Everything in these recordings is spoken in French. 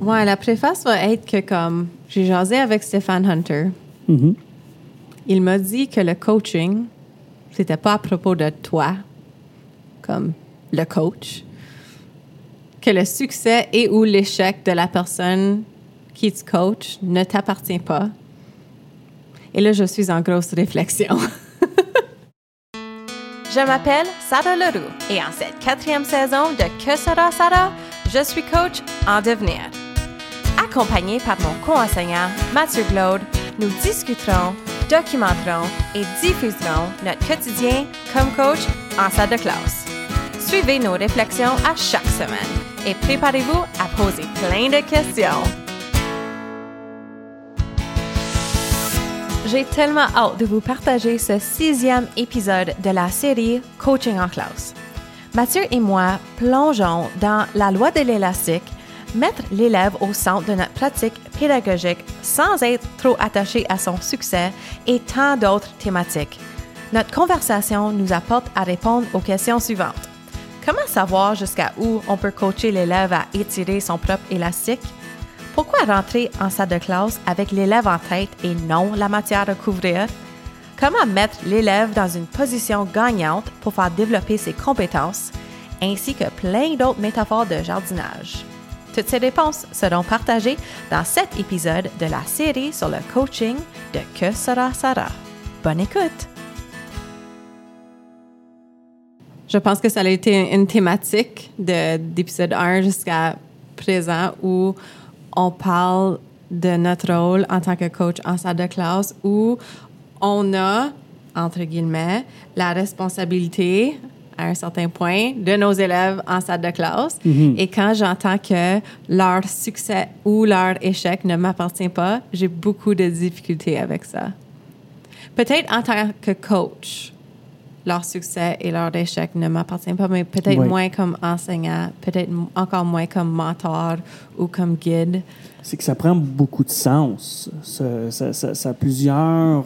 Ouais, la préface va être que comme j'ai jasé avec Stéphane Hunter, Mhm. il m'a dit que le coaching, c'était pas à propos de toi, comme le coach, que le succès et ou l'échec de la personne qui te coach ne t'appartient pas. Et là, je suis en grosse réflexion. Je m'appelle Sarah Leroux et en cette quatrième saison de Que sera Sarah, je suis coach en devenir. Accompagnée par mon co-enseignant Mathieu Glaude, nous discuterons, documenterons et diffuserons notre quotidien comme coach en salle de classe. Suivez nos réflexions à chaque semaine et préparez-vous à poser plein de questions. J'ai tellement hâte de vous partager ce sixième épisode de la série Coaching en classe. Mathieu et moi plongeons dans la loi de l'élastique, mettre l'élève au centre de notre pratique pédagogique sans être trop attaché à son succès et tant d'autres thématiques. Notre conversation nous apporte à répondre aux questions suivantes. Comment savoir jusqu'à où on peut coacher l'élève à étirer son propre élastique? Pourquoi rentrer en salle de classe avec l'élève en tête et non la matière à couvrir? Comment mettre l'élève dans une position gagnante pour faire développer ses compétences, ainsi que plein d'autres métaphores de jardinage? Toutes ces réponses seront partagées dans cet épisode de la série sur le coaching de Que sera Sarah. Bonne écoute! Je pense que ça a été une thématique de- d'épisode 1 jusqu'à présent où on parle de notre rôle en tant que coach en salle de classe où on a, entre guillemets, la responsabilité à un certain point de nos élèves en salle de classe. Et quand j'entends que leur succès ou leur échec ne m'appartient pas, j'ai beaucoup de difficultés avec ça. Peut-être en tant que coach, leur succès et leur échec ne m'appartiennent pas, mais peut-être moins comme enseignant, peut-être encore moins comme mentor ou comme guide. C'est que ça prend beaucoup de sens. Ça, ça- ça- ça a plusieurs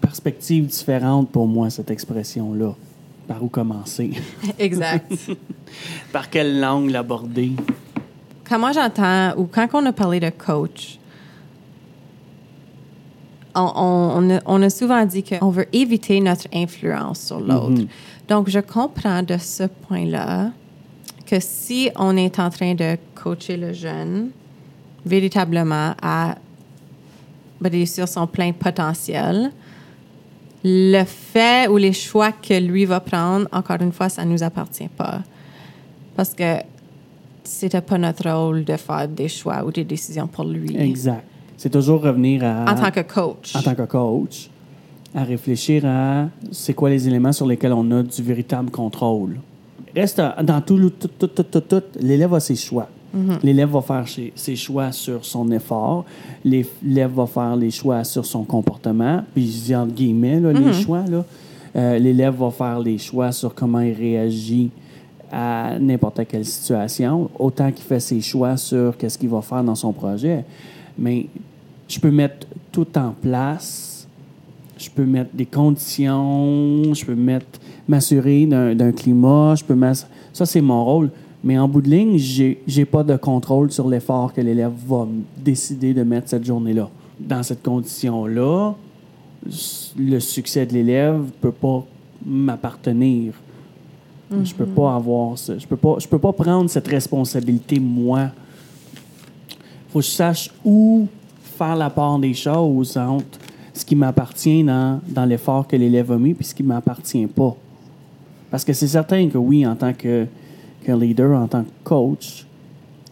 perspectives différentes pour moi, cette expression-là. Par où commencer? Exact. Par quelle langue l'aborder? quand moi j'entends, ou quand on a parlé de coach, on, on- on a, on a souvent dit qu'on veut éviter notre influence sur l'autre. Donc, je comprends de ce point-là que si on est en train de coacher le jeune véritablement à réussir son plein potentiel, le fait ou les choix que lui va prendre, encore une fois, ça ne nous appartient pas. Parce que c'était pas notre rôle de faire des choix ou des décisions pour lui. Exact. C'est toujours revenir à... En tant que coach. en tant que coach, à réfléchir à c'est quoi les éléments sur lesquels on a du véritable contrôle. Reste dans tout, tout, tout, tout, tout, tout, l'élève a ses choix. L'élève va faire ses, ses choix sur son effort. L'élève va faire les choix sur son comportement. Puis je dis entre guillemets, là, les choix. là. Euh, l'élève va faire les choix sur comment il réagit à n'importe quelle situation, autant qu'il fait ses choix sur qu'est-ce qu'il va faire dans son projet. Mais je peux mettre tout en place. Je peux mettre des conditions, je peux mettre m'assurer d'un climat, je peux ça c'est mon rôle. Mais en bout de ligne, j'ai pas de contrôle sur l'effort que l'élève va décider de mettre cette journée-là. Dans cette condition-là, le succès de l'élève peut pas m'appartenir. Je peux pas avoir ce- je peux pas je peux pas prendre cette responsabilité moi. Faut que je sache où faire la part des choses entre ce qui m'appartient dans, dans l'effort que l'élève a mis puis ce qui m'appartient pas. Parce que c'est certain que oui, en tant que, que leader, en tant que coach,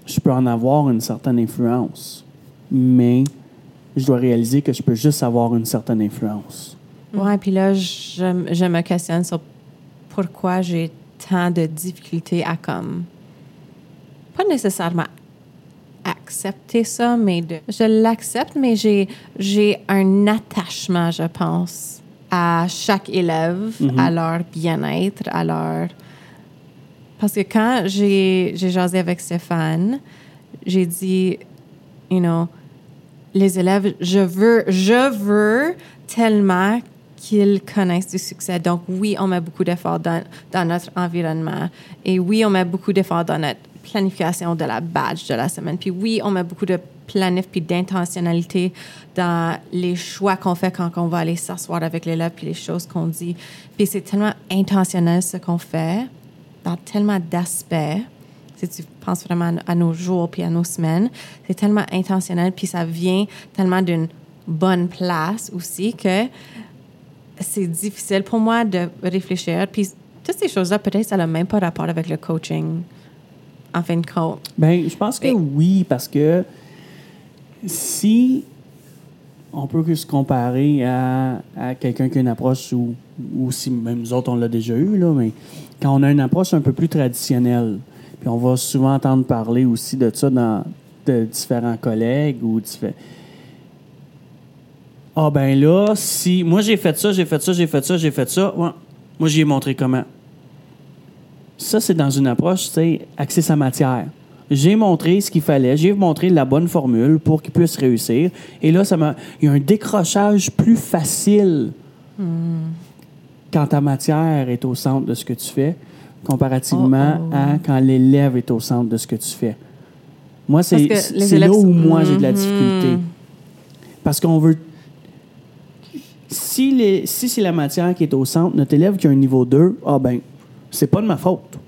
je peux en avoir une certaine influence. Mais je dois réaliser que je peux juste avoir une certaine influence. Ouais, puis là, je, je me questionne sur pourquoi j'ai tant de difficultés à comme pas nécessairement accepter ça, mais de, je l'accepte, mais j'ai j'ai un attachement, je pense, à chaque élève, à leur bien-être, à leur parce que quand j'ai jasé avec Stéphane, j'ai dit, you know, les élèves, je veux, je veux tellement qu'ils connaissent du succès. Donc, oui, on met beaucoup d'efforts dans, dans notre environnement. Et oui, on met beaucoup d'efforts dans notre planification de la badge de la semaine. Puis oui, on met beaucoup de planif puis d'intentionnalité dans les choix qu'on fait quand on va aller s'asseoir avec l'élève puis les choses qu'on dit. Puis c'est tellement intentionnel ce qu'on fait dans tellement d'aspects. Si tu penses vraiment à nos jours puis à nos semaines, c'est tellement intentionnel puis ça vient tellement d'une bonne place aussi que c'est difficile pour moi de réfléchir. Puis toutes ces choses-là, peut-être ça n'a même pas rapport avec le coaching en fin de compte. Ben, je pense que oui, parce que si on peut se comparer à, quelqu'un qui a une approche ou, ou si même nous autres on l'a déjà eu, là, mais quand on a une approche un peu plus traditionnelle, puis on va souvent entendre parler aussi de ça dans de différents collègues ou diffé- Ah ben là, si moi j'ai fait ça, j'ai fait ça, j'ai fait ça, j'ai fait ça, ouais, moi j'y ai montré comment. Ça, c'est dans une approche, tu sais, axée sa matière. J'ai montré ce qu'il fallait, j'ai montré la bonne formule pour qu'il puisse réussir. Et là, ça m'a, il y a un décrochage plus facile quand ta matière est au centre de ce que tu fais, comparativement Oh, oh. à quand l'élève est au centre de ce que tu fais. Moi, c'est, là où moi j'ai de la Mhm. difficulté. Parce qu'on veut. Si, les, si c'est la matière qui est au centre, notre élève qui a un niveau 2, ah ben, c'est pas de ma faute.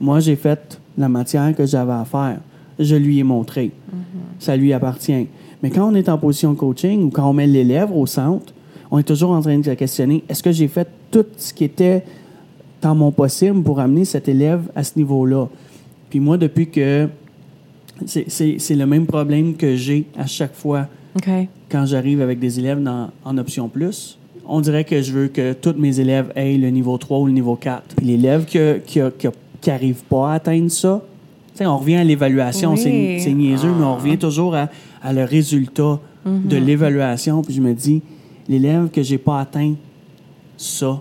Moi, j'ai fait la matière que j'avais à faire. Je lui ai montré. Ça lui appartient. Mais quand on est en position coaching ou quand on met l'élève au centre, on est toujours en train de se questionner est-ce que j'ai fait tout ce qui était dans mon possible pour amener cet élève à ce niveau-là? Puis moi, depuis que. C'est le même problème que j'ai à chaque fois quand j'arrive avec des élèves dans- en option plus, on dirait que je veux que tous mes élèves aient le niveau 3 ou le niveau 4. Puis l'élève qui n'arrive pas à atteindre ça, on revient à l'évaluation, Oui. c'est niaiseux, mais on revient toujours à, à le résultat de l'évaluation. Puis je me dis, l'élève que j'ai pas atteint ça,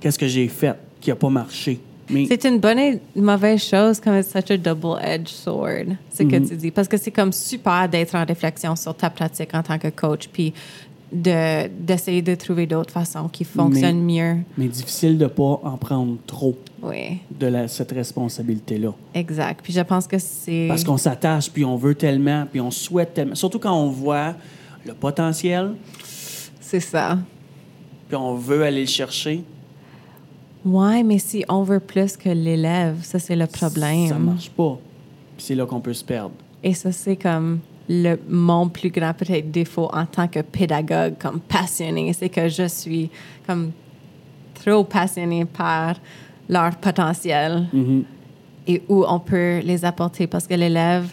qu'est-ce que j'ai fait qui n'a pas marché? Mais C'est une bonne et mauvaise chose comme such a double-edged sword, ce que tu dis. Parce que c'est comme super d'être en réflexion sur ta pratique en tant que coach, puis d'essayer de, trouver d'autres façons qui fonctionnent mieux. mais difficile de pas en prendre trop Oui, de la- cette responsabilité-là. exact. Puis je pense que c'est... Parce qu'on s'attache, puis on veut tellement, puis on souhaite tellement. Surtout quand on voit le potentiel, C'est ça. puis on veut aller le chercher. Ouais, mais si on veut plus que l'élève, ça c'est le problème. Ça marche pas. Puis c'est là qu'on peut se perdre. Et ça, c'est comme le, mon plus grand peut-être défaut en tant que pédagogue, comme passionné, c'est que je suis comme trop passionnée par leur potentiel Mhm. et où on peut les apporter. Parce que l'élève,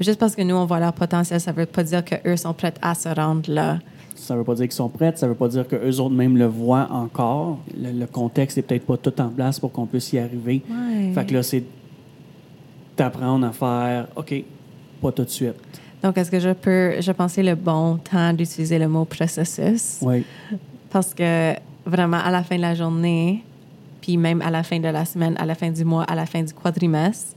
juste parce que nous, on voit leur potentiel, ça veut pas dire qu'eux sont prêts à se rendre là. Ça veut pas dire qu'ils sont prêts, ça veut pas dire qu'eux autres même le voient encore. Le, le contexte est peut-être pas tout en place pour qu'on puisse y arriver. Ouais. Fait que là, c'est d'apprendre à faire, OK, pas tout de suite. Donc, est-ce que je peux, je pensais le bon temps d'utiliser le mot processus? Oui. Parce que vraiment, à la fin de la journée, puis même à la fin de la semaine, à la fin du mois, à la fin du quadrimestre,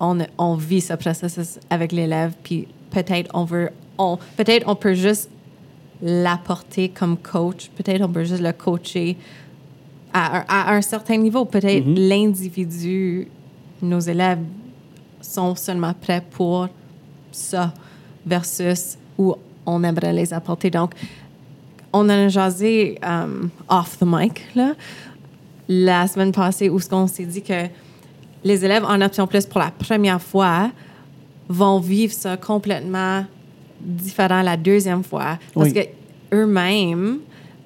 on, on vit ce processus avec l'élève, puis peut-être on veut, on, peut-être on peut juste l'apporter comme coach, peut-être on peut juste le coacher à, un- à un certain niveau. Peut-être Mhm. l'individu, nos élèves sont seulement prêts pour ça versus où on aimerait les apporter. Donc, on a jasé um, off the mic là, la semaine passée où ce qu'on s'est dit que les élèves en option plus pour la première fois vont vivre ça complètement différent la deuxième fois parce Oui. que eux-mêmes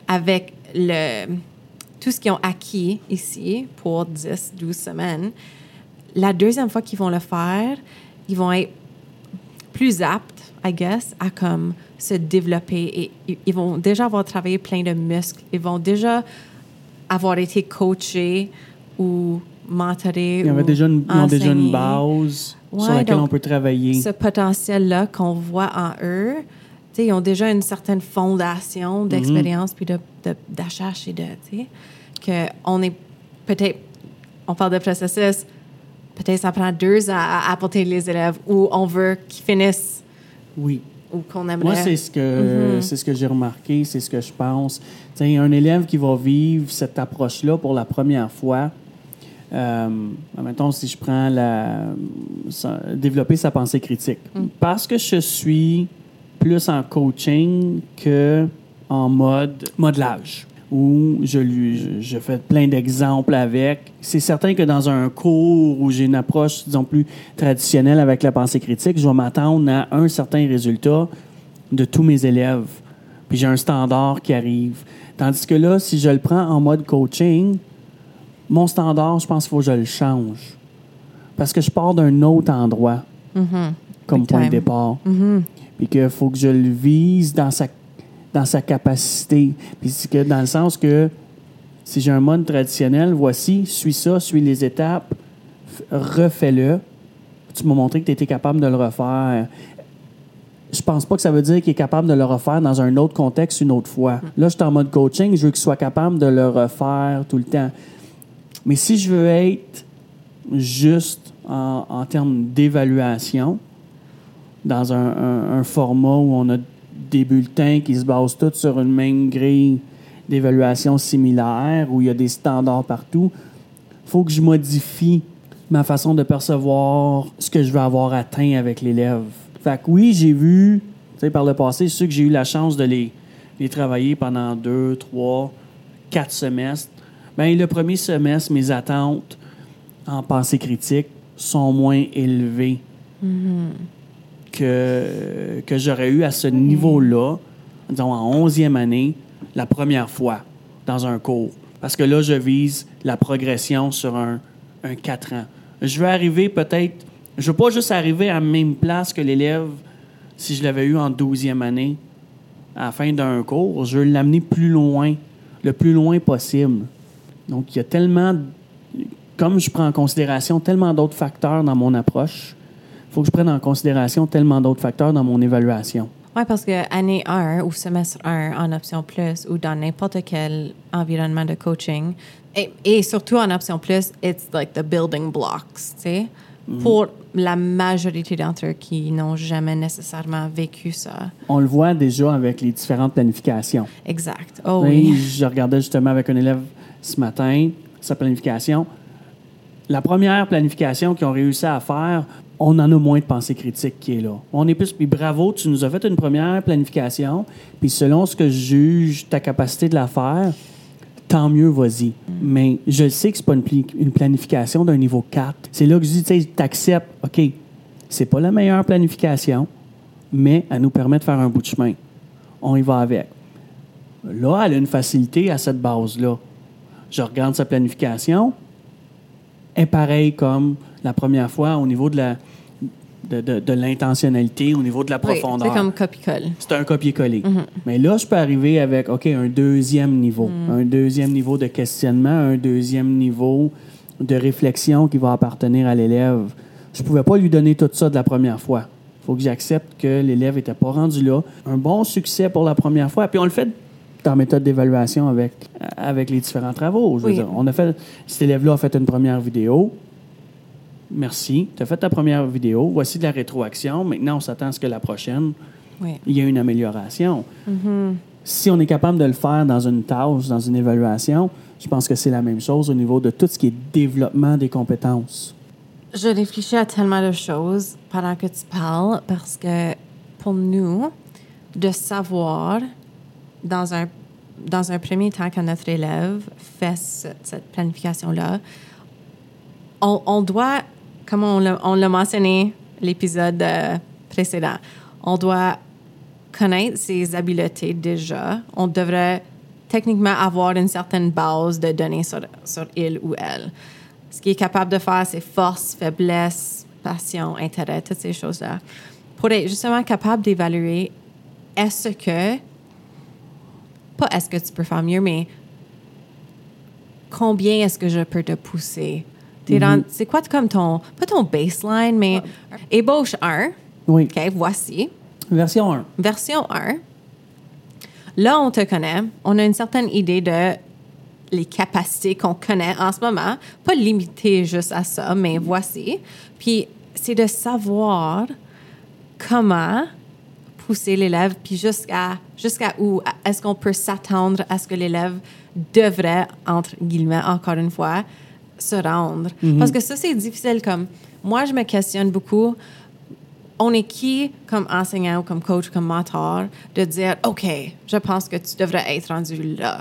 avec le tout ce qu'ils ont acquis ici pour 10 12 semaines la deuxième fois qu'ils vont le faire ils vont être plus aptes, I guess, à comme se développer et ils- vont déjà avoir travaillé plein de muscles. Ils vont déjà avoir été coachés ou mentorés. Il y avait ou déjà une, ils ont déjà une base sur laquelle on peut travailler. Ce potentiel-là qu'on voit en eux, ils ont déjà une certaine fondation d'expérience puis de, de, d'achat et de, que on est peut-être, on parle de processus, peut-être ça prend deux ans à apporter les élèves ou on veut qu'ils finissent Oui. ou qu'on aimerait. Moi, c'est ce que c'est ce que j'ai remarqué, c'est ce que je pense. Tu sais, un élève qui va vivre cette approche-là pour la première fois, Euh, mettons, si je prends la. sa- développer sa pensée critique. Parce que je suis plus en coaching que en mode modelage, où je, lui, je, je fais plein d'exemples avec. C'est certain que dans un cours où j'ai une approche, disons, plus traditionnelle avec la pensée critique, je vais m'attendre à un certain résultat de tous mes élèves. Puis j'ai un standard qui arrive. Tandis que là, si je le prends en mode coaching, mon standard, je pense qu'il faut que je le change. Parce que je pars d'un autre endroit comme Big point de départ. Puis qu'il faut que je le vise dans sa, dans sa capacité. Puis c'est que dans le sens que si j'ai un mode traditionnel, voici, suis ça, suis les étapes, refais-le. Tu m'as montré que tu étais capable de le refaire. Je pense pas que ça veut dire qu'il est capable de le refaire dans un autre contexte une autre fois. Là, je suis en mode coaching, je veux qu'il soit capable de le refaire tout le temps. Mais si je veux être juste en, en termes d'évaluation, dans un, un- un format où on a des bulletins qui se basent tous sur une même grille d'évaluation similaire, où il y a des standards partout, faut que je modifie ma façon de percevoir ce que je veux avoir atteint avec l'élève. Fait que oui, j'ai vu, tu sais, par le passé, ceux que j'ai eu la chance de les, travailler pendant deux, trois, quatre semestres. Bien, le premier semestre, mes attentes en pensée critique sont moins élevées que, j'aurais eu à ce niveau-là, disons en 11e année, la première fois dans un cours. Parce que là, je vise la progression sur un, un 4 ans. Je veux arriver peut-être, je veux pas juste arriver à la même place que l'élève si je l'avais eu en 12e année à la fin d'un cours. Je veux l'amener plus loin, le plus loin possible. Donc, il y a tellement, comme je prends en considération tellement d'autres facteurs dans mon approche, faut que je prenne en considération tellement d'autres facteurs dans mon évaluation. Oui, parce que année 1 ou semestre 1 en option plus ou dans n'importe quel environnement de coaching, et, et surtout en option plus, it's like the building blocks, tu sais, pour la majorité d'entre eux qui n'ont jamais nécessairement vécu ça. On le voit déjà avec les différentes planifications. Exact. Oh Oui, oui. Je regardais justement avec un élève ce matin sa planification. La première planification qu'ils ont réussi à faire, on en a moins de pensée critique qui est là. On est plus, puis bravo, tu nous as fait une première planification, puis selon ce que je juge ta capacité de la faire, tant mieux, vas-y. Mais je sais que c'est pas une planification d'un niveau 4. C'est là que je dis, tu sais, t'acceptes, OK, c'est pas la meilleure planification, mais elle nous permet de faire un bout de chemin. On y va avec. Là, elle a une facilité à cette base-là. Je regarde sa planification, est pareil comme la première fois au niveau de la de, de- de l'intentionnalité, au niveau de la Oui, profondeur. c'est comme copie-colle. C'est un copier-coller. Mais là, je peux arriver avec, OK, un deuxième niveau. Un deuxième niveau de questionnement, un deuxième niveau de réflexion qui va appartenir à l'élève. Je ne pouvais pas lui donner tout ça de la première fois. Il faut que j'accepte que l'élève n'était pas rendu là. Un bon succès pour la première fois. Puis on le fait dans la méthode d'évaluation avec, avec les différents travaux. Je veux Oui. dire, on a fait, cet élève-là a fait une première vidéo. Merci. Tu as fait ta première vidéo. Voici de la rétroaction. Maintenant, on s'attend à ce que la prochaine, Oui. il y a une amélioration. Si on est capable de le faire dans une tâche, dans une évaluation, je pense que c'est la même chose au niveau de tout ce qui est développement des compétences. Je réfléchis à tellement de choses pendant que tu parles parce que pour nous, de savoir dans un, dans un premier temps quand notre élève fait ce- cette planification-là, on, on doit, comme on l'a on l'a mentionné l'épisode euh, précédent, on doit connaître ses habiletés déjà. On devrait techniquement avoir une certaine base de données sur, sur il ou elle. Ce qu'il est capable de faire, c'est force, faiblesse, passion, intérêt, toutes ces choses-là. Pour être justement capable d'évaluer est-ce que, pas est-ce que tu peux faire mieux, mais combien est-ce que je peux te pousser? T'es dans- C'est quoi comme ton, pas ton baseline, mais ébauche 1. Oui. OK, voici. Version 1. Version 1. Là, on te connaît. On a une certaine idée de les capacités qu'on connaît en ce moment. Pas limité juste à ça, mais voici. Puis, c'est de savoir comment pousser l'élève, puis jusqu'à jusqu'à où est-ce qu'on peut s'attendre à ce que l'élève devrait, entre guillemets, encore une fois, se rendre. Parce que ça, c'est difficile. Comme moi, je me questionne beaucoup. On est qui comme enseignant ou comme coach, comme mentor, de dire, OK, je pense que tu devrais être rendu là.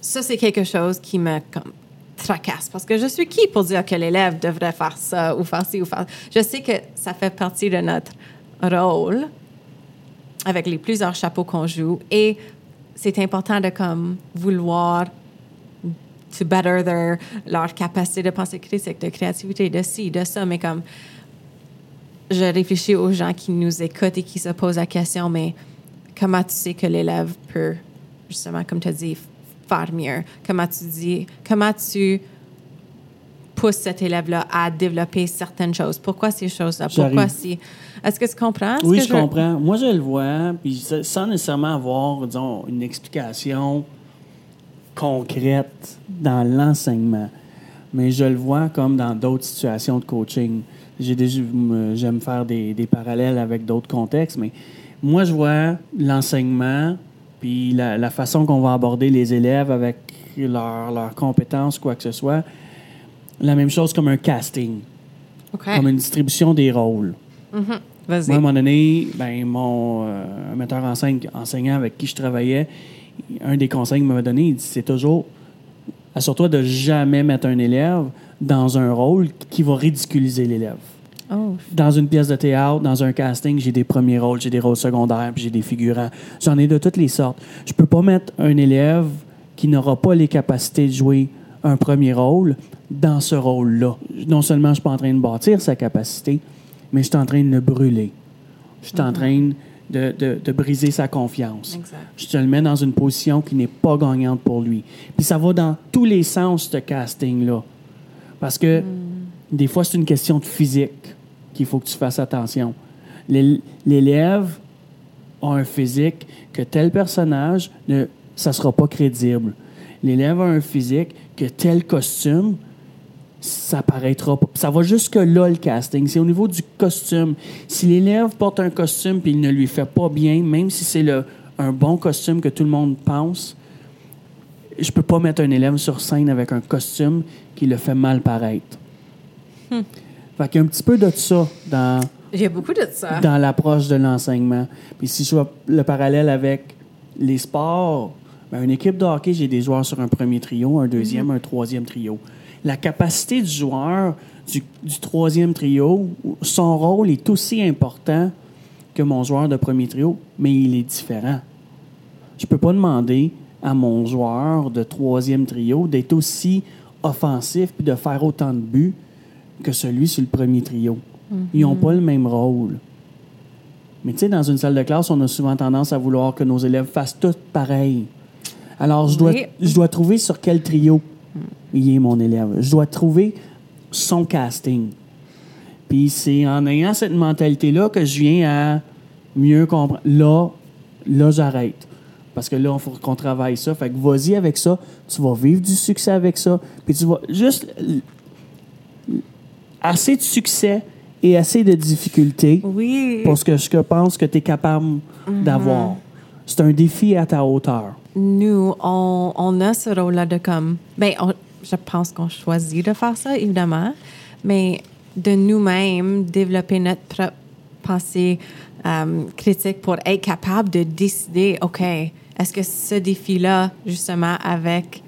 Ça, c'est quelque chose qui me comme, tracasse. Parce que je suis qui pour dire que l'élève devrait faire ça ou faire ci ou faire Je sais que ça fait partie de notre rôle avec les plusieurs chapeaux qu'on joue et c'est important de comme vouloir to better their, leur capacité de pensée critique, de créativité, de ci, de ça, mais comme je réfléchis aux gens qui nous écoutent et qui se posent la question, mais comment tu sais que l'élève peut, justement, comme tu as dit, faire mieux? Comment tu dis, comment tu pousses cet élève-là à développer certaines choses? Pourquoi ces choses-là? Pourquoi si? Est-ce que tu comprends? Oui, que je comprends. Moi, je le vois, puis sans nécessairement avoir, disons, une explication concrète dans l'enseignement. Mais je le vois comme dans d'autres situations de coaching. J'ai déjà, me- j'aime faire des, des parallèles avec d'autres contextes, mais moi, je vois l'enseignement, puis la, la façon qu'on va aborder les élèves avec leurs leurs compétences, quoi que ce soit, la même chose comme un casting, comme une distribution des rôles. Vas-y. Moi, à un moment donné, ben, mon euh, metteur en scène enseignant avec qui je travaillais, un des conseils qu'il m'avait donné, c'est toujours assure-toi de jamais mettre un élève dans un rôle qui va ridiculiser l'élève. Oh, Dans une pièce de théâtre, dans un casting, j'ai des premiers rôles, j'ai des rôles secondaires, puis j'ai des figurants. J'en ai de toutes les sortes. Je peux pas mettre un élève qui n'aura pas les capacités de jouer un premier rôle dans ce rôle-là. Non seulement je suis pas en train de bâtir sa capacité, mais je suis en train de le brûler. Je suis en train de, de- de briser sa confiance. Exact. Je te le mets dans une position qui n'est pas gagnante pour lui. Puis ça va dans tous les sens, ce casting-là. Parce que des fois, c'est une question de physique qu'il faut que tu fasses attention. L'é- L'élève a un physique que tel personnage, ne, ça ne sera pas crédible. L'élève a un physique que tel costume, ça paraîtra pas. Ça va jusque-là, le casting. C'est au niveau du costume. Si l'élève porte un costume puis il ne lui fait pas bien, même si c'est le- un bon costume que tout le monde pense, je peux pas mettre un élève sur scène avec un costume qui le fait mal paraître. Fait qu'il y a un petit peu de ça dans, J'ai beaucoup de ça. dans l'approche de l'enseignement. Puis si je vois le parallèle avec les sports, ben, une équipe de hockey, j'ai des joueurs sur un premier trio, un deuxième, un troisième trio. La capacité du joueur du, du troisième trio, son rôle est aussi important que mon joueur de premier trio, mais il est différent. Je peux pas demander à mon joueur de troisième trio d'être aussi offensif puis de faire autant de buts que celui sur le premier trio. Ils n'ont pas le même rôle. Mais tu sais, dans une salle de classe, on a souvent tendance à vouloir que nos élèves fassent tout pareil. Alors, je dois, Oui. je dois trouver sur quel trio il est mon élève. Je dois trouver son casting. Puis c'est en ayant cette mentalité-là que je viens à mieux comprendre. Là, là, j'arrête. Parce que là, il faut qu'on travaille ça. Fait que vas-y avec ça. Tu vas vivre du succès avec ça. Puis tu vas juste assez de succès et assez de difficultés Oui. pour ce que je pense que tu es capable d'avoir. C'est un défi à ta hauteur. Nous, on, on a ce rôle-là de comme. Ben, on- je pense qu'on choisit de faire ça, évidemment, mais de nous-mêmes développer notre propre pensée euh, critique pour être capable de décider, OK, est-ce que ce défi-là, justement, avec.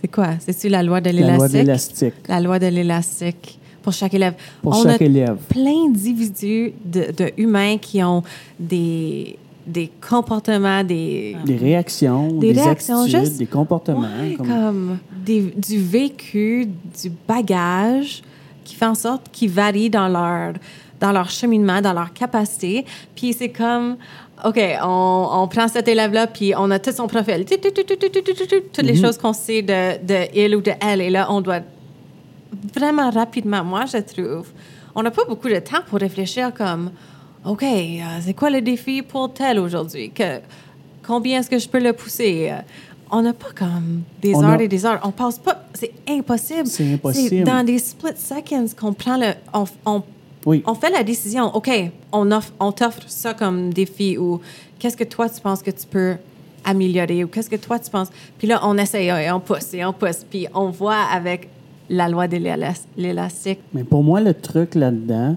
C'est quoi? C'est-tu la loi de La loi de l'élastique? l'élastique La loi de l'élastique pour chaque élève. pour On chaque a élève. plein d'individus, de, de humains qui ont des, des comportements, des, Des réactions, Des des, réactions, attitudes, juste- des comportements. Ouais, comme- comme des- du vécu, du bagage qui fait en sorte qu'ils varient dans leur, dans leur cheminement, dans leur capacité. Puis c'est comme, OK, on, on prend cet élève-là, puis on a tout son profil. Toutes les choses qu'on sait de, de il ou de elle. Et là, on doit vraiment rapidement, moi, je trouve, on n'a pas beaucoup de temps pour réfléchir comme, OK, euh, c'est quoi le défi pour tel aujourd'hui? Que, combien est-ce que je peux le pousser? Euh, On n'a pas comme des On heures a- et des heures. On passe pas. C'est impossible. C'est impossible. C'est dans des split seconds qu'on prend le. On, on, Oui. on fait la décision. OK, on, offre, on t'offre ça comme défi ou qu'est-ce que toi tu penses que tu peux améliorer ou qu'est-ce que toi tu penses? Puis là, on essaye et on pousse et on pousse. Puis on voit avec la loi de l'élas- l'élastique. Mais pour moi, le truc là-dedans,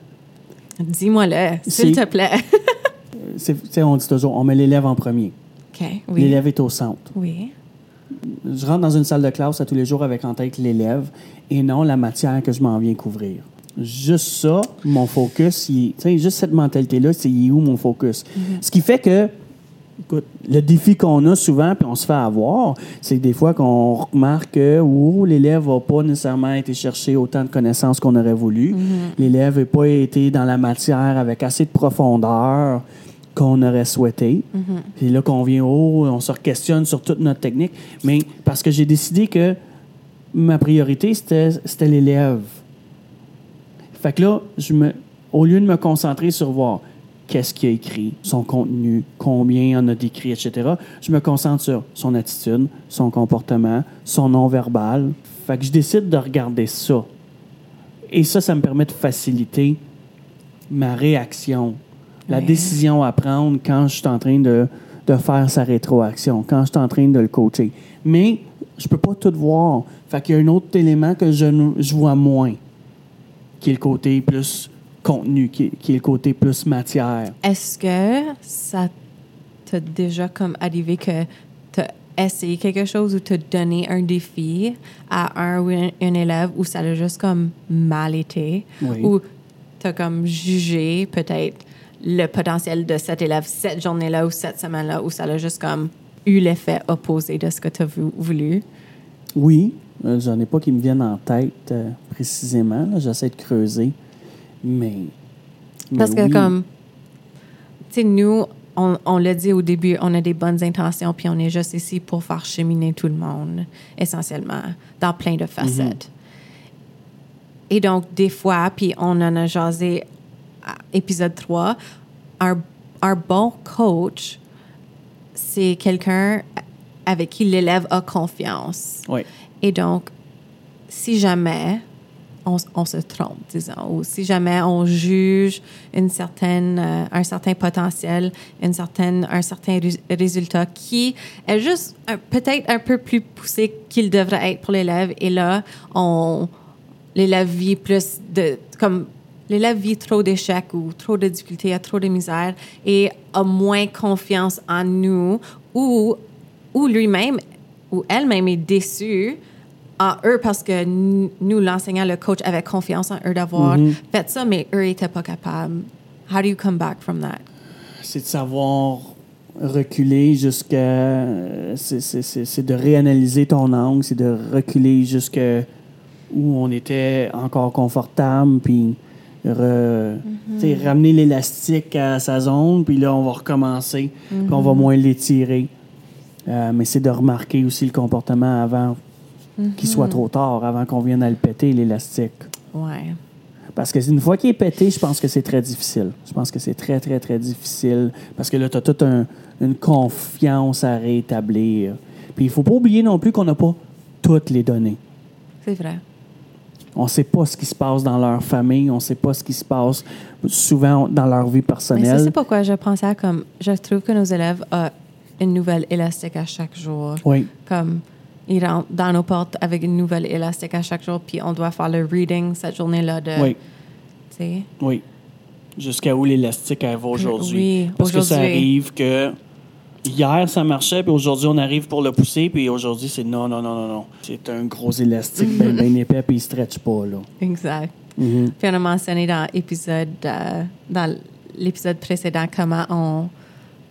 Dis-moi-le, s'il te plaît. c'est, on dit toujours, on met l'élève en premier. OK, oui. L'élève est au centre. Oui. Je rentre dans une salle de classe à tous les jours avec en tête l'élève et non la matière que je m'en viens couvrir. Juste ça, mon focus, il juste cette mentalité-là, c'est où mon focus? Ce qui fait que, écoute, le défi qu'on a souvent, puis on se fait avoir, c'est que des fois qu'on remarque que oh, l'élève n'a pas nécessairement été chercher autant de connaissances qu'on aurait voulu. L'élève n'a pas été dans la matière avec assez de profondeur qu'on aurait souhaité. Puis là qu'on vient, oh, on se questionne sur toute notre technique. Mais parce que j'ai décidé que ma priorité, c'était c'était l'élève. Fait que là, je me, au lieu de me concentrer sur voir qu'est-ce qu'il a écrit, son contenu, combien il en a d'écrit, etc., je me concentre sur son attitude, son comportement, son non-verbal. Fait que je décide de regarder ça. Et ça, ça me permet de faciliter ma réaction, la Ouais. décision à prendre quand je suis en train de, de faire sa rétroaction, quand je suis en train de le coacher. Mais je peux pas tout voir. Fait qu'il y a un autre élément que je, je vois moins, qui est le côté plus contenu, qui est, qui est le côté plus matière. Est-ce que ça t'a déjà comme arrivé que t'as essayé quelque chose ou t'as donné un défi à un ou un, un élève où ça a juste comme mal été? Oui. Ou t'as comme jugé peut-être le potentiel de cet élève cette journée-là ou cette semaine-là où ça a juste comme eu l'effet opposé de ce que t'as vou- voulu? Oui, euh, j'en ai pas qui me viennent en tête euh, précisément. J'essaie de creuser. Mais. mais Parce que oui. comme, tu sais, nous, on, on l'a dit au début, on a des bonnes intentions, puis on est juste ici pour faire cheminer tout le monde, essentiellement, dans plein de facettes. Et donc, des fois, puis on en a jasé à épisode 3, un, un bon coach, c'est quelqu'un avec qui l'élève a confiance. Oui. Et donc, si jamais on, se trompe, disons, ou si jamais on juge une certaine, euh, un certain potentiel, une certaine, un certain rés- résultat qui est juste peut-être un peu plus poussé qu'il devrait être pour l'élève, et là, on, l'élève vit plus de, comme, l'élève vit trop d'échecs ou trop de difficultés, a trop de misère et a moins confiance en nous ou, ou lui-même ou elle-même est déçue en eux parce que nous, l'enseignant, le coach, avait confiance en eux d'avoir fait ça, mais eux n'étaient pas capables. How do you come back from that? c'est de savoir reculer jusqu'à. C'est, de réanalyser ton angle, c'est de reculer jusqu'à où on était encore confortable, puis re- sais, ramener l'élastique à sa zone, puis là, on va recommencer, puis on va moins l'étirer. Euh, mais c'est de remarquer aussi le comportement avant qu'il soit trop tard, avant qu'on vienne à le péter, l'élastique. Ouais. Parce que une fois qu'il est pété, je pense que c'est très difficile. Je pense que c'est très, très, très difficile. Parce que là, tu as toute un- une confiance à rétablir. Puis il faut pas oublier non plus qu'on n'a pas toutes les données. C'est vrai. On ne sait pas ce qui se passe dans leur famille, on ne sait pas ce qui se passe souvent dans leur vie Mais personnelle. c'est pourquoi je pensais à comme. Je trouve que nos élèves ont une nouvelle élastique à chaque jour. Oui, Comme ils rentrent dans nos portes avec une nouvelle élastique à chaque jour, puis on doit faire le reading cette journée-là de. oui, Tu sais. oui. Jusqu'à où l'élastique va aujourd'hui. Oui, Parce que ça arrive que hier ça marchait, puis aujourd'hui on arrive pour le pousser, puis aujourd'hui c'est non, non, non, non, non. C'est un gros élastique bien bien épais, puis il ne stretch pas. Là. Exact. Mhm. Puis on a mentionné dans l'épisode euh, dans l'épisode précédent comment on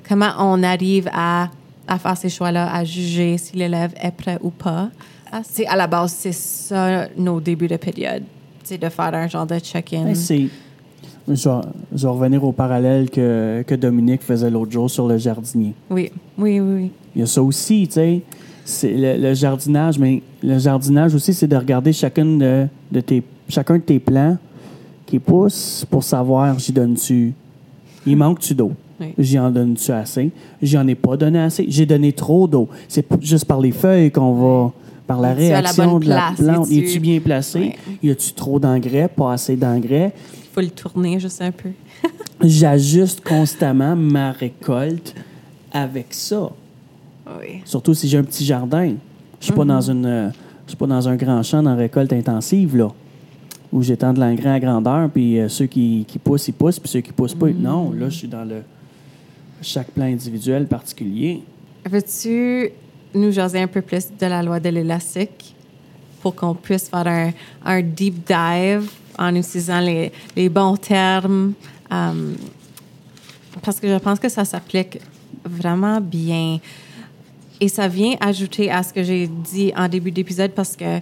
comment on arrive à, à faire ces choix-là, à juger si l'élève est prêt ou pas. Ah, C'est à la base, c'est ça nos débuts de période. C'est de faire un genre de check-in. Je vais, je vais revenir au parallèle que, que Dominique faisait l'autre jour sur le jardinier. Oui, oui, oui, oui. Il y a ça aussi, tu sais. C'est le, le jardinage, mais le jardinage aussi, c'est de regarder chacune de, de tes, chacun de tes plants qui poussent pour savoir j'y donne-tu. Il manque-tu d'eau? Oui. J'y en donne-tu assez? J'y en ai pas donné assez. J'ai donné trop d'eau. C'est juste par les feuilles qu'on va. Par la réaction de la place? plante. Es-tu- Es-tu bien placé? Oui. Y a-tu trop d'engrais? Pas assez d'engrais? Il faut le tourner juste un peu. j'ajuste constamment ma récolte avec ça. Oui. Surtout si j'ai un petit jardin. Je suis pas dans une, euh, je suis pas dans un grand champ dans récolte intensive là, où j'étends de l'engrais à grandeur, puis euh, ceux qui, qui poussent ils poussent, puis ceux qui poussent pas. Non, là je suis dans le chaque plan individuel particulier. Veux-tu nous jaser un peu plus de la loi de l'élastique pour qu'on puisse faire un, deep dive en utilisant les, bons termes? euh, parce que je pense que ça s'applique vraiment bien. Et ça vient ajouter à ce que j'ai dit en début d'épisode parce que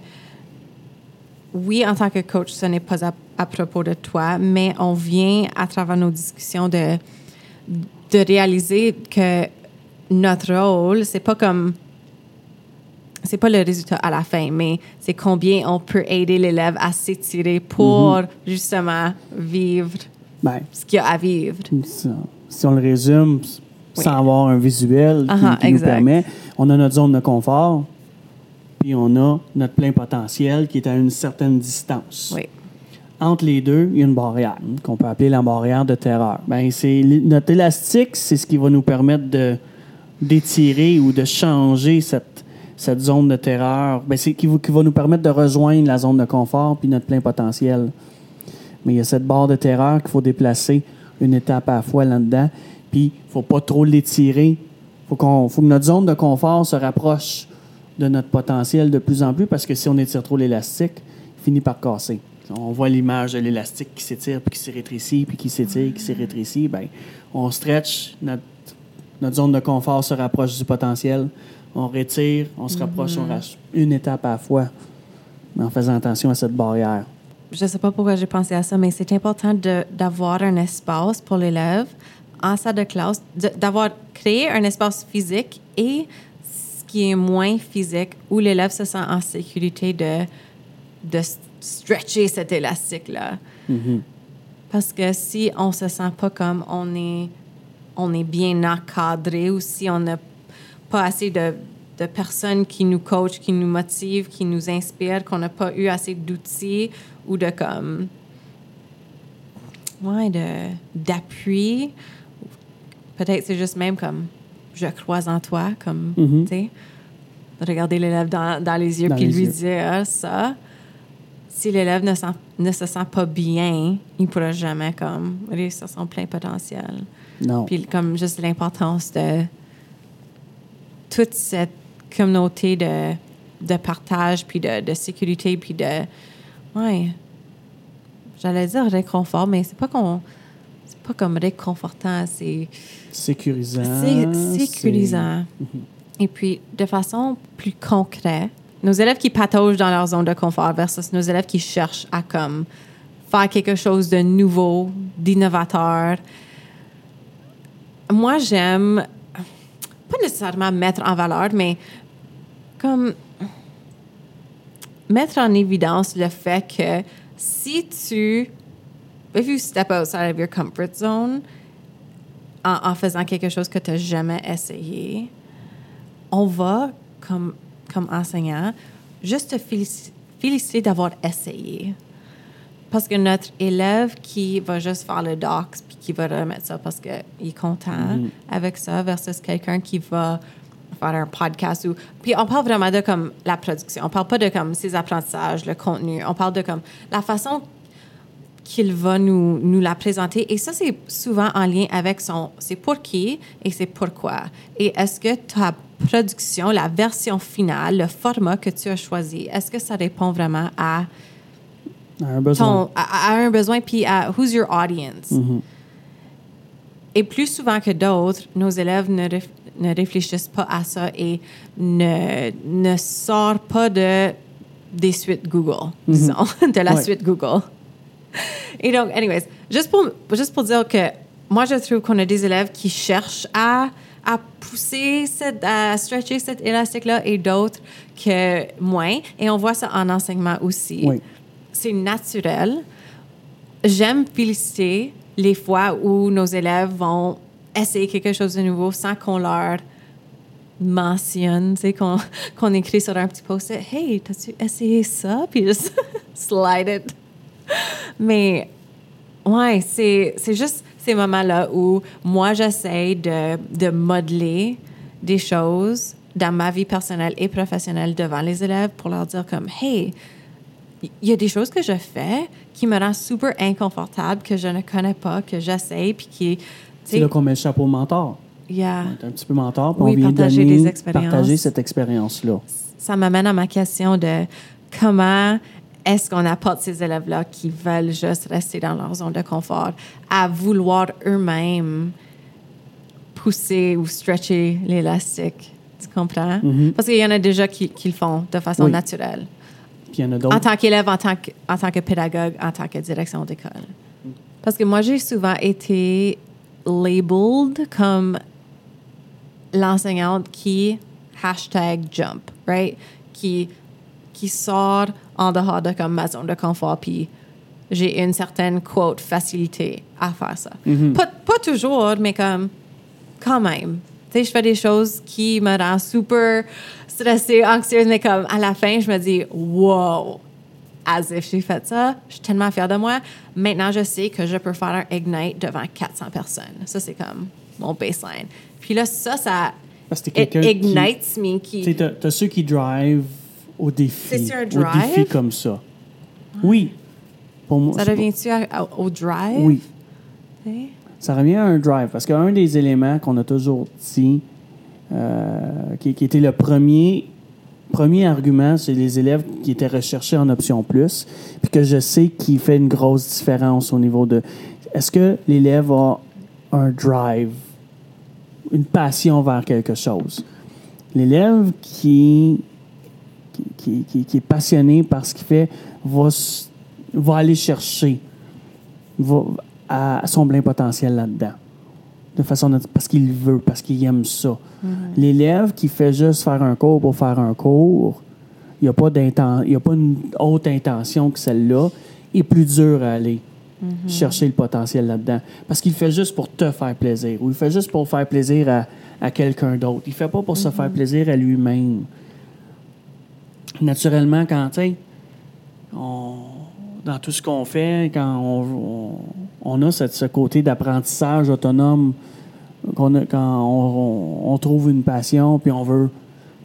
oui, en tant que coach, ce n'est pas à propos de toi, mais on vient à travers nos discussions de, de réaliser que notre rôle, c'est pas comme c'est pas le résultat à la fin, mais c'est combien on peut aider l'élève à s'étirer pour justement vivre Ben, ce qu'il y a à vivre. si, si on le résume sans avoir un visuel qui, qui nous permet, on a notre zone de confort, puis on a notre plein potentiel qui est à une certaine distance. Oui. Entre les deux, il y a une barrière hein, qu'on peut appeler la barrière de terreur. Ben, c'est notre élastique, c'est ce qui va nous permettre de d'étirer ou de changer cette, zone de terreur. Ben, c'est qui, qui va nous permettre de rejoindre la zone de confort puis notre plein potentiel. Mais il y a cette barre de terreur qu'il faut déplacer une étape à la fois là-dedans. Puis, il faut pas trop l'étirer. faut qu'on faut que notre zone de confort se rapproche de notre potentiel de plus en plus parce que si on étire trop l'élastique, il finit par casser. On voit l'image de l'élastique qui s'étire, puis qui se rétrécit, puis qui s'étire, qui se rétrécit. Ben, on stretch, notre, notre zone de confort se rapproche du potentiel. On retire, on se rapproche, on rach- une étape à la fois, mais en faisant attention à cette barrière. Je sais pas pourquoi j'ai pensé à ça, mais c'est important de- d'avoir un espace pour l'élève en salle de classe, d'avoir créé un espace physique et ce qui est moins physique, où l'élève se sent en sécurité de, de stretcher cet élastique-là. Parce que si on se sent pas comme on est, on est bien encadré ou si on n'a pas assez de, de personnes qui nous coachent, qui nous motivent, qui nous inspirent, qu'on n'a pas eu assez d'outils ou de comme ouais, de d'appui. Peut-être c'est juste même comme je crois en toi, comme Mhm. tu sais, regarder l'élève dans, dans les yeux Dans puis les lui yeux. dire ah, ça. Si l'élève ne, se sent pas bien, il ne pourra jamais comme réussir son plein potentiel. Non. Puis comme juste l'importance de toute cette communauté de, de partage, puis de, de sécurité, puis de... Ouais. J'allais dire réconfort, mais c'est pas qu'on... C'est pas comme réconfortant, c'est... sécurisant. C'est sécurisant. Et puis, de façon plus concrète, nos élèves qui pataugent dans leur zone de confort versus nos élèves qui cherchent à comme faire quelque chose de nouveau, d'innovateur. Moi, j'aime pas nécessairement mettre en valeur, mais comme mettre en évidence le fait que si tu if you step outside of your comfort zone en, en faisant quelque chose que tu n'as jamais essayé, on va, comme, comme enseignant, juste te félici- féliciter d'avoir essayé. Parce que notre élève qui va juste faire le docs puis qui va remettre ça parce qu'il est content avec ça versus quelqu'un qui va faire un podcast ou puis on parle vraiment de comme la production. On parle pas de comme ses apprentissages le contenu. On parle de comme la façon qu'il va nous, nous la présenter. Et ça, c'est souvent en lien avec son c'est pour qui et c'est pourquoi. Et est-ce que ta production, la version finale, le format que tu as choisi, est-ce que ça répond vraiment à, Un besoin. ton, à, à un besoin puis à who's your audience? Et plus souvent que d'autres, nos élèves ne, réf- ne réfléchissent pas à ça et ne, ne sortent pas de, des suites Google, disons, de la Ouais. suite Google. Et donc, anyways, juste pour, juste pour dire que moi, je trouve qu'on a des élèves qui cherchent à, à pousser, cette, à stretcher cet élastique-là et d'autres que moins. Et on voit ça en enseignement aussi. Oui. C'est naturel. J'aime féliciter les fois où nos élèves vont essayer quelque chose de nouveau sans qu'on leur mentionne, tu sais, qu'on écrit sur un petit post-it, « Hey, t'as-tu essayé ça? » Puis juste slide it. Mais ouais, c'est c'est juste ces moments-là où moi, j'essaie de, de modeler des choses dans ma vie personnelle et professionnelle devant les élèves pour leur dire comme, hey, il y a des choses que je fais qui me rendent super inconfortable, que je ne connais pas, que j'essaie, puis qui, C'est là qu'on met le chapeau mentor. yeah. On est un petit peu mentor, puis Oui, on vient partager donner, des expériences. partager cette expérience-là. ça m'amène à ma question de comment est-ce qu'on apporte ces élèves-là qui veulent juste rester dans leur zone de confort à vouloir eux-mêmes pousser ou stretcher l'élastique? Tu comprends? Parce qu'il y en a déjà qui, qui le font de façon Oui. naturelle. Puis il y en a d'autres. En tant qu'élève, en tant que, en tant que pédagogue, en tant que direction d'école. Parce que moi, j'ai souvent été labeled comme l'enseignante qui hashtag jump, right? Qui, qui sort en dehors de comme ma zone de confort, puis j'ai une certaine, quote, facilité à faire ça. pas, pas toujours, mais comme quand même. Tu sais, je fais des choses qui me rendent super stressée, anxieuse, mais comme à la fin, je me dis, wow, as if j'ai fait ça, je suis tellement fière de moi. Maintenant, je sais que je peux faire un Ignite devant 400 personnes. Ça, c'est comme mon baseline. Puis là, ça, ça Parce que t'es it quelqu'un qui- ignites me. Tu Qui, t'as ceux qui drive au défi. Un Au défi comme ça. Oui. Pour moi, ça revient-tu au drive? Oui. Ça revient à un drive. Parce qu'un des éléments qu'on a toujours dit, euh, qui, qui était le premier, premier argument, c'est les élèves qui étaient recherchés en option plus, puis que je sais qui fait une grosse différence au niveau de est-ce que l'élève a un drive, une passion vers quelque chose? L'élève qui, qui, qui- qui- qui est passionné par ce qu'il fait va, va aller chercher va à son plein potentiel là-dedans. De façon parce qu'il veut, parce qu'il aime ça. L'élève qui fait juste faire un cours pour faire un cours, il n'y a pas y a pas une autre intention que celle-là, est plus dur à aller chercher le potentiel là-dedans. Parce qu'il fait juste pour te faire plaisir ou il fait juste pour faire plaisir à, à quelqu'un d'autre. Il fait pas pour se faire plaisir à lui-même. Naturellement, quand, tu sais, dans tout ce qu'on fait, quand on, on- on a cette- ce côté d'apprentissage autonome, qu'on a- quand on, on- trouve une passion, puis on veut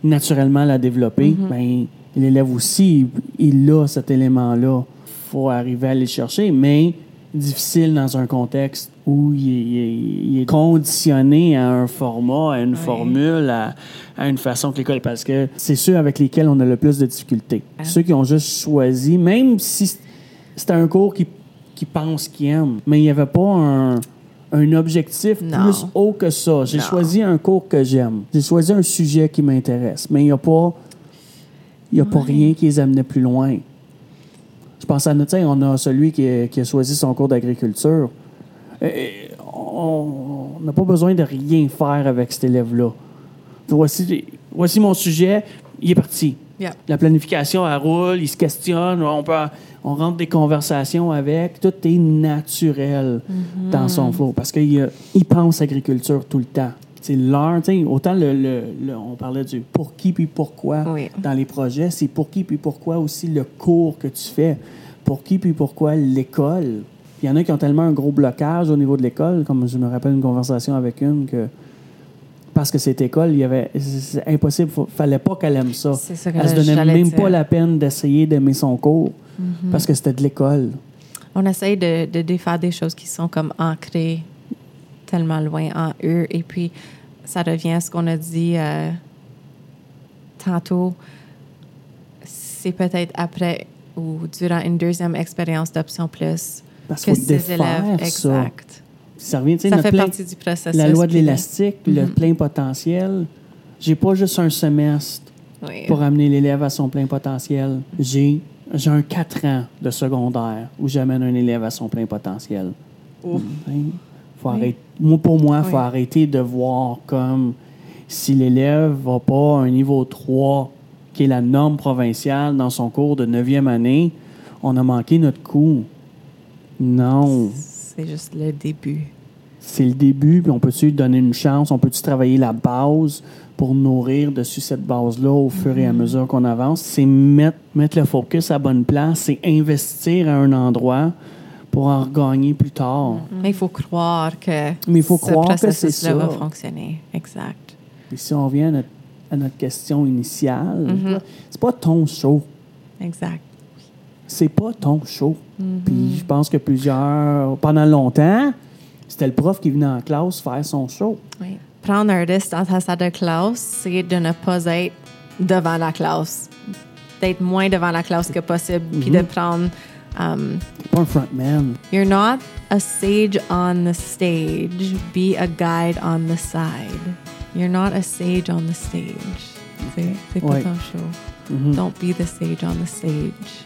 naturellement la développer, ben, l'élève aussi, il a cet élément-là. Il faut arriver à aller le chercher, mais difficile dans un contexte où il est, il est- il est conditionné à un format, à une formule, à, à une façon que l'école... Parce que c'est ceux avec lesquels on a le plus de difficultés. Ceux qui ont juste choisi, même si c'était un cours qui, qui pense qu'ils aiment, mais il n'y avait pas un, un objectif Non. plus haut que ça. J'ai choisi un cours que j'aime. J'ai choisi un sujet qui m'intéresse, mais il n'y a pas, il y a pas rien qui les amenait plus loin. Je pense à sais, on a celui qui a, qui a choisi son cours d'agriculture. On n'a pas besoin de rien faire avec cet élève-là. Voici, voici mon sujet, il est parti. Yeah. La planification, elle roule, il se questionne, on, peut, on rentre des conversations avec. Tout est naturel dans son flow parce qu'il pense agriculture tout le temps. C'est l'heure, autant le, le- le- on parlait du pour qui puis pourquoi Oui. dans les projets, c'est pour qui puis pourquoi aussi le cours que tu fais. Pour qui puis pourquoi l'école. Il y en a qui ont tellement un gros blocage au niveau de l'école, comme je me rappelle une conversation avec une que parce que cette école, il y avait c'est impossible, il fallait pas qu'elle aime ça. C'est ça Elle se donnait même dire. Mm-hmm. pas la peine d'essayer d'aimer son cours parce que c'était de l'école. On essaye de, de défaire des choses qui sont comme ancrées tellement loin en eux. Et puis, ça revient à ce qu'on a dit euh, tantôt. C'est peut-être après ou durant une deuxième expérience d'option plus Parce que ces élèves. ça. Exact. Ça revient, Ça notre fait plein- partie du processus. la loi de l'élastique, le plein potentiel. J'ai pas juste un semestre Oui. pour amener l'élève à son plein potentiel. J'ai j'ai un 4 ans de secondaire où j'amène un élève à son plein potentiel. Ouf. Hein? Faut arrêter, moi, pour moi, il faut arrêter de voir comme si l'élève va pas à un niveau 3, qui est la norme provinciale dans son cours de 9e année, on a manqué notre coup. Non. C'est juste le début. C'est le début, puis on peut-tu lui donner une chance, on peut-tu travailler la base pour nourrir dessus cette base-là au fur et à mesure qu'on avance? C'est mettre, mettre le focus à bonne place, c'est investir à un endroit pour en regagner plus tard. Mais il faut croire que Mais il faut ce croire que c'est processus-là ça. va fonctionner. Exact. Puis si on revient à notre, à notre question initiale, Mm-hmm. c'est pas ton show. Exact. C'est pas ton show. Mm-hmm. Puis je pense que plusieurs, pendant longtemps, c'était le prof qui venait en classe faire son show. Oui. Prendre un risque dans ta salle de classe, c'est de ne pas être devant la classe. D'être moins devant la classe que possible, puis de prendre. Um, un frontman. you're not a sage on the stage, be a guide on the side. You're not a sage on the stage. C'est c'est pas Ouais. ton show. Mhm. Don't be the sage on the stage.